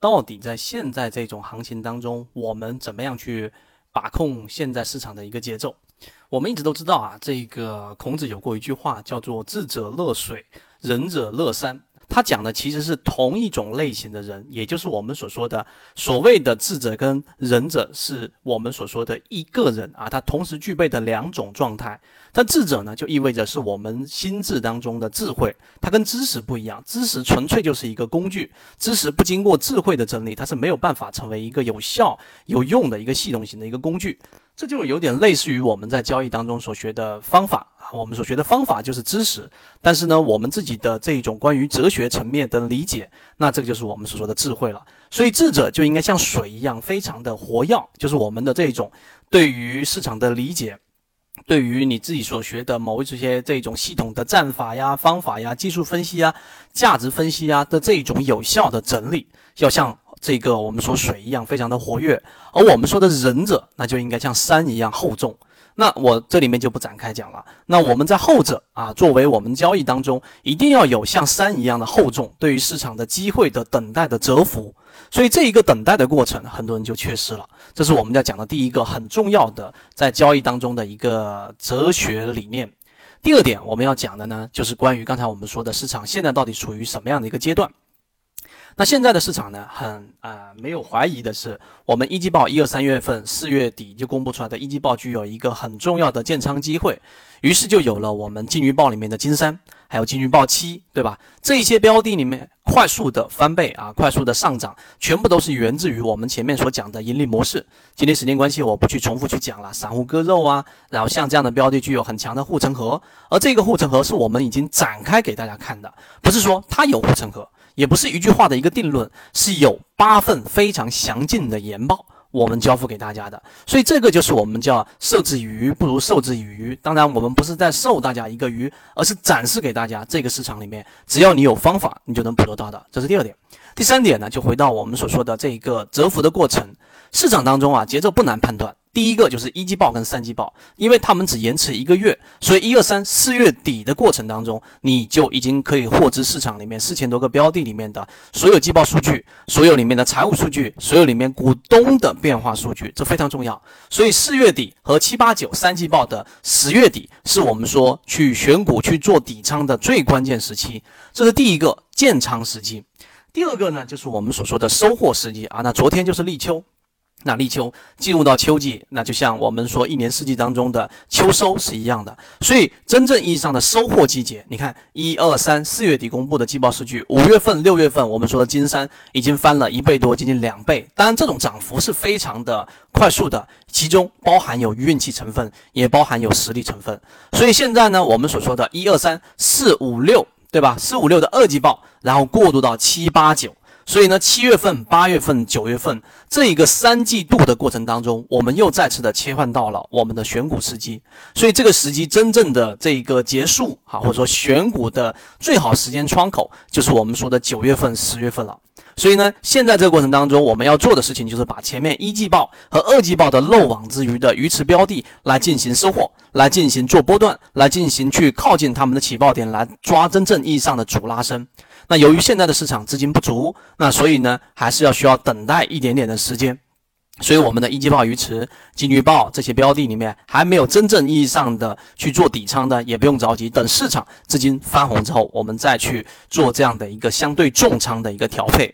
到底在现在这种行情当中，我们怎么样去把控现在市场的一个节奏？我们一直都知道啊，这个孔子有过一句话，叫做“智者乐水，仁者乐山”。他讲的其实是同一种类型的人，也就是我们所说的所谓的智者跟仁者，是我们所说的一个人啊，他同时具备的两种状态。但智者呢，就意味着是我们心智当中的智慧，它跟知识不一样，知识纯粹就是一个工具，知识不经过智慧的整理，它是没有办法成为一个有效有用的一个系统型的一个工具。这就有点类似于我们在交易当中所学的方法我们所学的方法就是知识，但是呢，我们自己的这种关于哲学层面的理解，那这个就是我们所说的智慧了。所以智者就应该像水一样，非常的活跃，就是我们的这种对于市场的理解，对于你自己所学的某一些这种系统的战法呀、方法呀、技术分析啊、价值分析啊的这种有效的整理，要像。这个我们说水一样非常的活跃，而我们说的仁者，那就应该像山一样厚重。那我这里面就不展开讲了。那我们在后者啊，作为我们交易当中一定要有像山一样的厚重，对于市场的机会的等待的蛰伏。所以这一个等待的过程，很多人就缺失了。这是我们要讲的第一个很重要的在交易当中的一个哲学理念。第二点我们要讲的呢，就是关于刚才我们说的市场现在到底处于什么样的一个阶段。那现在的市场呢，很啊没有怀疑的是，我们一季报一二三月份四月底就公布出来的一季报具有一个很重要的建仓机会，于是就有了我们金鱼报里面的金山，还有金鱼报七，对吧？这一些标的里面快速的翻倍啊，快速的上涨，全部都是源自于我们前面所讲的盈利模式。今天时间关系，我不去重复去讲了，散户割肉啊，然后像这样的标的具有很强的护城河，而这个护城河是我们已经展开给大家看的，不是说它有护城河。也不是一句话的一个定论，是有八份非常详尽的研报，我们交付给大家的。所以这个就是我们叫授之以鱼，不如授之以渔。当然，我们不是在授大家一个鱼，而是展示给大家这个市场里面，只要你有方法，你就能捕捉到的。这是第二点。第三点呢，就回到我们所说的这一个蛰伏的过程，市场当中啊，节奏不难判断。第一个就是一季报跟三季报，因为他们只延迟一个月，所以一二三四月底的过程当中，你就已经可以获知市场里面四千多个标的里面的所有季报数据，所有里面的财务数据，所有里面股东的变化数据，这非常重要。所以四月底和七八九三季报的十月底，是我们说去选股去做底仓的最关键时期，这是第一个建仓时机。第二个呢，就是我们所说的收获时机啊，那昨天就是立秋。那立秋进入到秋季，那就像我们说一年四季当中的秋收是一样的。所以真正意义上的收获季节，你看一二三四月底公布的季报数据，五月份、六月份我们说的金山已经翻了一倍多，接近两倍。当然，这种涨幅是非常的快速的，其中包含有运气成分，也包含有实力成分。所以现在呢，我们所说的一二三四五六，对吧？四五六的二季报，然后过渡到七八九。所以呢，七月份、八月份、九月份这一个三季度的过程当中，我们又再次的切换到了我们的选股时机。所以这个时机真正的这一个结束啊，或者说选股的最好时间窗口，就是我们说的九月份、十月份了。所以呢，现在这个过程当中，我们要做的事情就是把前面一季报和二季报的漏网之鱼的鱼池标的来进行收获，来进行做波段，来进行去靠近他们的起爆点，来抓真正意义上的主拉升。那由于现在的市场资金不足，那所以呢，还是要需要等待一点点的时间。所以我们的一季报鱼池、金鱼报这些标的里面，还没有真正意义上的去做底仓的，也不用着急，等市场资金翻红之后，我们再去做这样的一个相对重仓的一个调配。